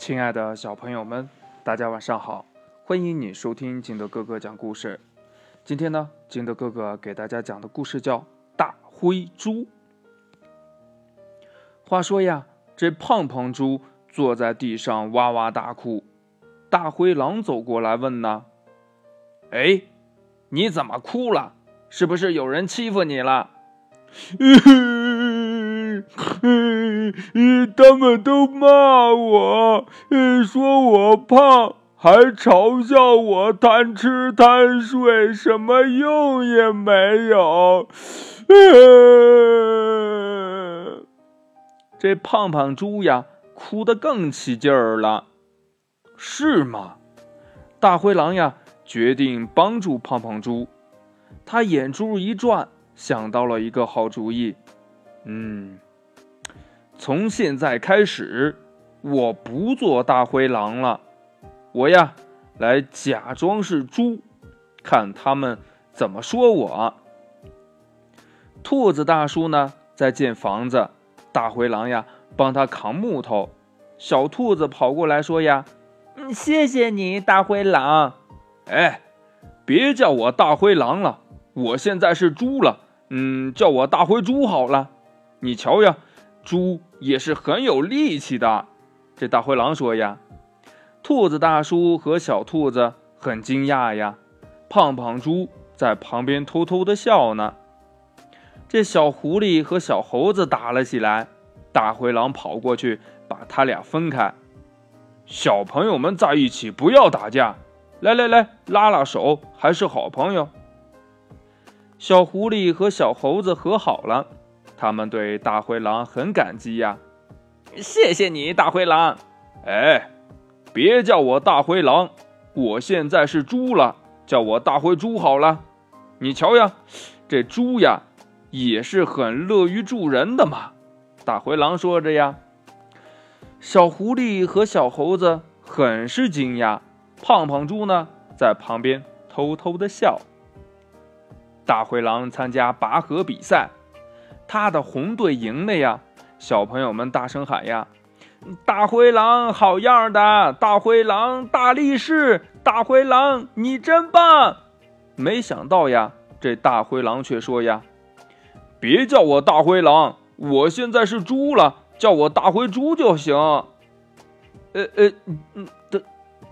亲爱的小朋友们，大家晚上好！欢迎你收听金德哥哥讲故事。今天呢，金德哥哥给大家讲的故事叫《大灰猪》。话说呀，这胖胖猪坐在地上哇哇大哭。大灰狼走过来问呢：“哎，你怎么哭了？是不是有人欺负你了？” 他们都骂我，说我胖，还嘲笑我贪吃贪睡，什么用也没有。这胖胖猪呀，哭得更起劲儿了，是吗？大灰狼呀，决定帮助胖胖猪。他眼珠一转，想到了一个好主意。嗯。从现在开始，我不做大灰狼了，我呀来假装是猪，看他们怎么说我。兔子大叔呢在建房子，大灰狼呀帮他扛木头。小兔子跑过来说呀：“嗯，谢谢你，大灰狼。”哎，别叫我大灰狼了，我现在是猪了。嗯，叫我大灰猪好了。你瞧呀。猪也是很有力气的，这大灰狼说呀。兔子大叔和小兔子很惊讶呀。胖胖猪在旁边偷偷的笑呢。这小狐狸和小猴子打了起来，大灰狼跑过去把他俩分开。小朋友们在一起不要打架，来来来，拉拉手，还是好朋友。小狐狸和小猴子和好了。他们对大灰狼很感激呀，谢谢你，大灰狼。哎，别叫我大灰狼，我现在是猪了，叫我大灰猪好了。你瞧呀，这猪呀也是很乐于助人的嘛。大灰狼说着呀，小狐狸和小猴子很是惊讶，胖胖猪呢在旁边偷偷的笑。大灰狼参加拔河比赛。他的红队赢了呀！小朋友们大声喊呀：“大灰狼好样的！大灰狼大力士！大灰狼你真棒！”没想到呀，这大灰狼却说呀：“别叫我大灰狼，我现在是猪了，叫我大灰猪就行。”呃呃嗯的，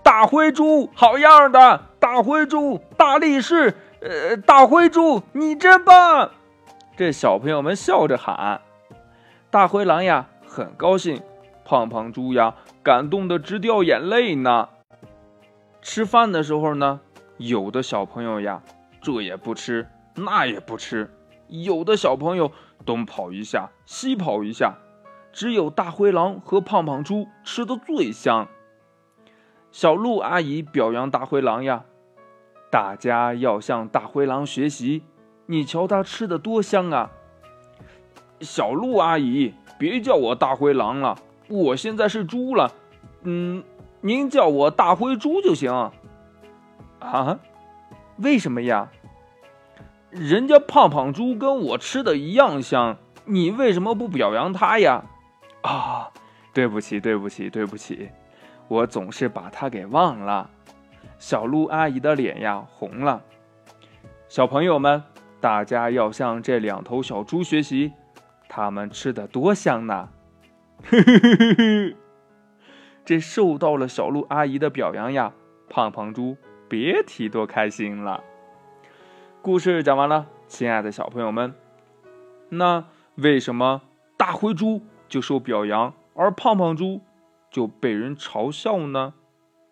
大灰猪好样的！大灰猪大力士！呃，大灰猪你真棒！这小朋友们笑着喊：“大灰狼呀，很高兴；胖胖猪呀，感动的直掉眼泪呢。”吃饭的时候呢，有的小朋友呀，这也不吃，那也不吃；有的小朋友东跑一下，西跑一下，只有大灰狼和胖胖猪吃的最香。小鹿阿姨表扬大灰狼呀：“大家要向大灰狼学习。”你瞧它吃的多香啊！小鹿阿姨，别叫我大灰狼了，我现在是猪了。嗯，您叫我大灰猪就行。啊？为什么呀？人家胖胖猪跟我吃的一样香，你为什么不表扬他呀？啊，对不起，对不起，对不起，我总是把他给忘了。小鹿阿姨的脸呀红了。小朋友们。大家要向这两头小猪学习，它们吃的多香呐！这受到了小鹿阿姨的表扬呀，胖胖猪别提多开心了。故事讲完了，亲爱的小朋友们，那为什么大灰猪就受表扬，而胖胖猪就被人嘲笑呢？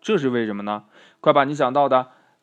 这是为什么呢？快把你想到的。